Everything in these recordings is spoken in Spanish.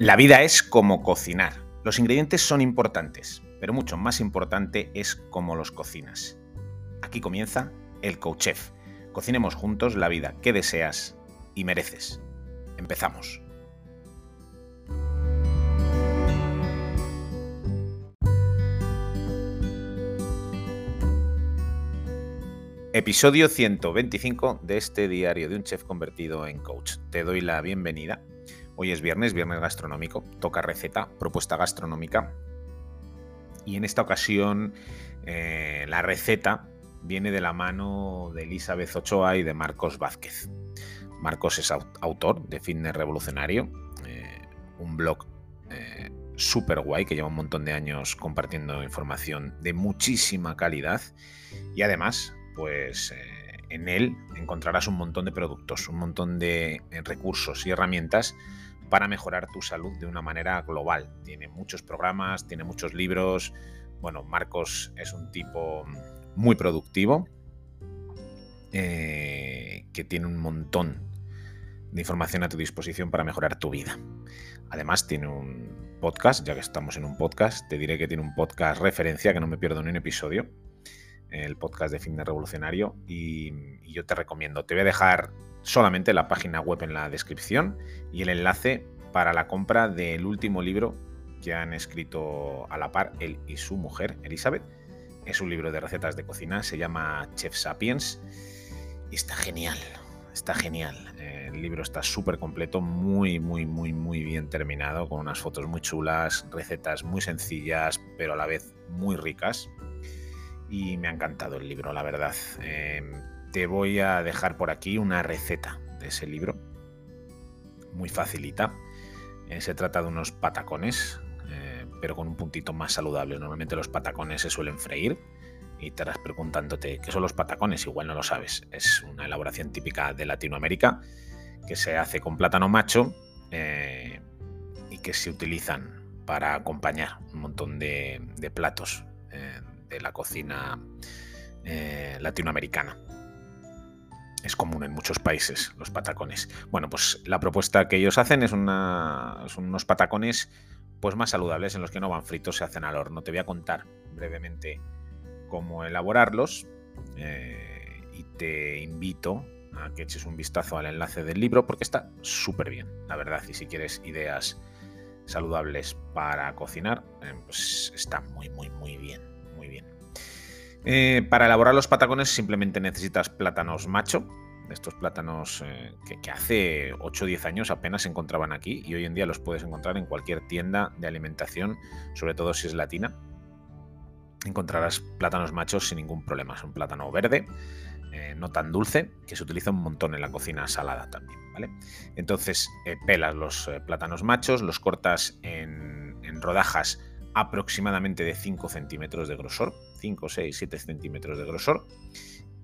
La vida es como cocinar. Los ingredientes son importantes, pero mucho más importante es cómo los cocinas. Aquí comienza el Coach Chef. Cocinemos juntos la vida que deseas y mereces. Empezamos. Episodio 125 de este diario de un chef convertido en coach. Te doy la bienvenida. Hoy es viernes, viernes gastronómico. Toca receta, propuesta gastronómica. Y en esta ocasión eh, la receta viene de la mano de Elizabeth Ochoa y de Marcos Vázquez. Marcos es autor de Fitness Revolucionario, eh, un blog eh, súper guay que lleva un montón de años compartiendo información de muchísima calidad y además pues eh, en él encontrarás un montón de productos, un montón de eh, recursos y herramientas para mejorar tu salud de una manera global. Tiene muchos programas, tiene muchos libros. Bueno, Marcos es un tipo muy productivo, eh, que tiene un montón de información a tu disposición para mejorar tu vida. Además, tiene un podcast, ya que estamos en un podcast, te diré que tiene un podcast referencia, que no me pierdo ni un episodio, el podcast de Fitness Revolucionario y, yo te recomiendo. Te voy a dejar solamente la página web en la descripción y el enlace para la compra del último libro que han escrito a la par él y su mujer, Elizabeth. Es un libro de recetas de cocina, se llama Chef Sapiens y está genial, está genial. El libro está súper completo, muy, muy, muy, muy bien terminado, con unas fotos muy chulas, recetas muy sencillas, pero a la vez muy ricas y me ha encantado el libro, la verdad. Em, te voy a dejar por aquí una receta de ese libro, muy facilita. Eh, se trata de unos patacones, eh, pero con un puntito más saludable. Normalmente los patacones se suelen freír y te estarás preguntándote qué son los patacones, igual no lo sabes. Es una elaboración típica de Latinoamérica que se hace con plátano macho eh, y que se utilizan para acompañar un montón de platos de la cocina eh, latinoamericana. Es común en muchos países los patacones. Bueno, pues la propuesta que ellos hacen es, unos patacones pues más saludables en los que no van fritos, se hacen al horno. Te voy a contar brevemente cómo elaborarlos eh, y te invito a que eches un vistazo al enlace del libro porque está súper bien, la verdad. Y si quieres ideas saludables para cocinar, eh, pues está muy, muy, muy bien. Eh, para elaborar los patacones simplemente necesitas plátanos macho, estos plátanos eh, que, hace 8 o 10 años apenas se encontraban aquí y hoy en día los puedes encontrar en cualquier tienda de alimentación, sobre todo si es latina. Encontrarás plátanos machos sin ningún problema. Es un plátano verde, eh, no tan dulce, que se utiliza un montón en la cocina salada también. ¿vale? Entonces pelas los plátanos machos, los cortas en, en rodajas aproximadamente de 5 centímetros de grosor, 5, 6, 7 centímetros de grosor,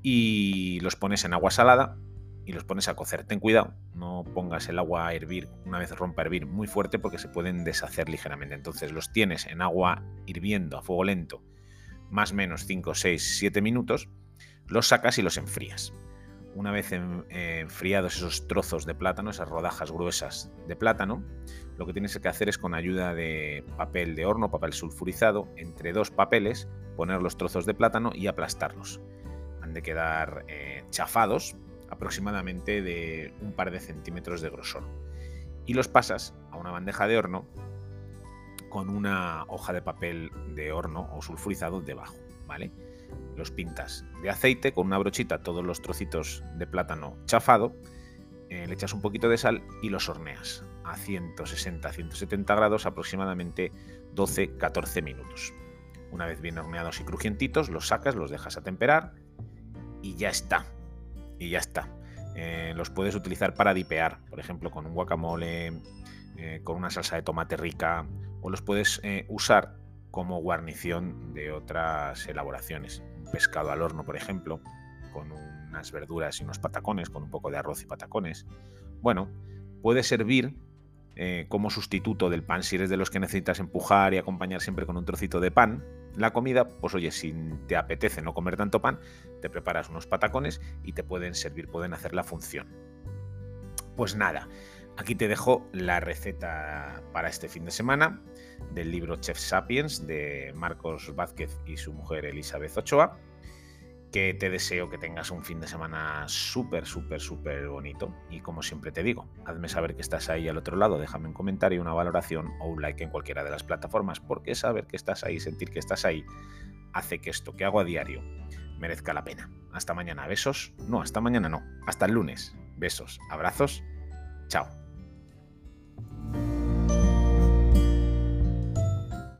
y los pones en agua salada y los pones a cocer. Ten cuidado, no pongas el agua a hervir una vez rompa a hervir muy fuerte porque se pueden deshacer ligeramente. Entonces los tienes en agua hirviendo a fuego lento, más o menos 5, 6, 7 minutos, los sacas y los enfrías. Una vez enfriados esos trozos de plátano, esas rodajas gruesas de plátano, lo que tienes que hacer es con ayuda de papel de horno, papel sulfurizado, entre dos papeles, poner los trozos de plátano y aplastarlos. Han de quedar eh, chafados aproximadamente de un par de centímetros de grosor. Y los pasas a una bandeja de horno con una hoja de papel de horno o sulfurizado debajo, ¿vale? Los pintas de aceite con una brochita todos los trocitos de plátano chafado, eh, le echas un poquito de sal y los horneas a 160-170 grados aproximadamente 12-14 minutos. Una vez bien horneados y crujientitos, los sacas, los dejas a temperar y ya está. Y ya está. Eh, los puedes utilizar para dipear, por ejemplo, con un guacamole, eh, con una salsa de tomate rica, o los puedes usar como guarnición de otras elaboraciones. Un pescado al horno, por ejemplo, con unas verduras y unos patacones, con un poco de arroz y patacones. Bueno, puede servir eh, como sustituto del pan si eres de los que necesitas empujar y acompañar siempre con un trocito de pan. La comida, pues oye, si te apetece no comer tanto pan, te preparas unos patacones y te pueden servir, pueden hacer la función. Pues nada, Aquí te dejo la receta para este fin de semana del libro Chef Sapiens de Marcos Vázquez y su mujer Elizabeth Ochoa que te deseo que tengas un fin de semana súper, súper, súper bonito. Y como siempre te digo, hazme saber que estás ahí al otro lado, déjame un comentario, una valoración o un like en cualquiera de las plataformas, porque saber que estás ahí, sentir que estás ahí, hace que esto que hago a diario merezca la pena. Hasta mañana, besos. No, hasta mañana no, hasta el lunes. Besos, abrazos, chao.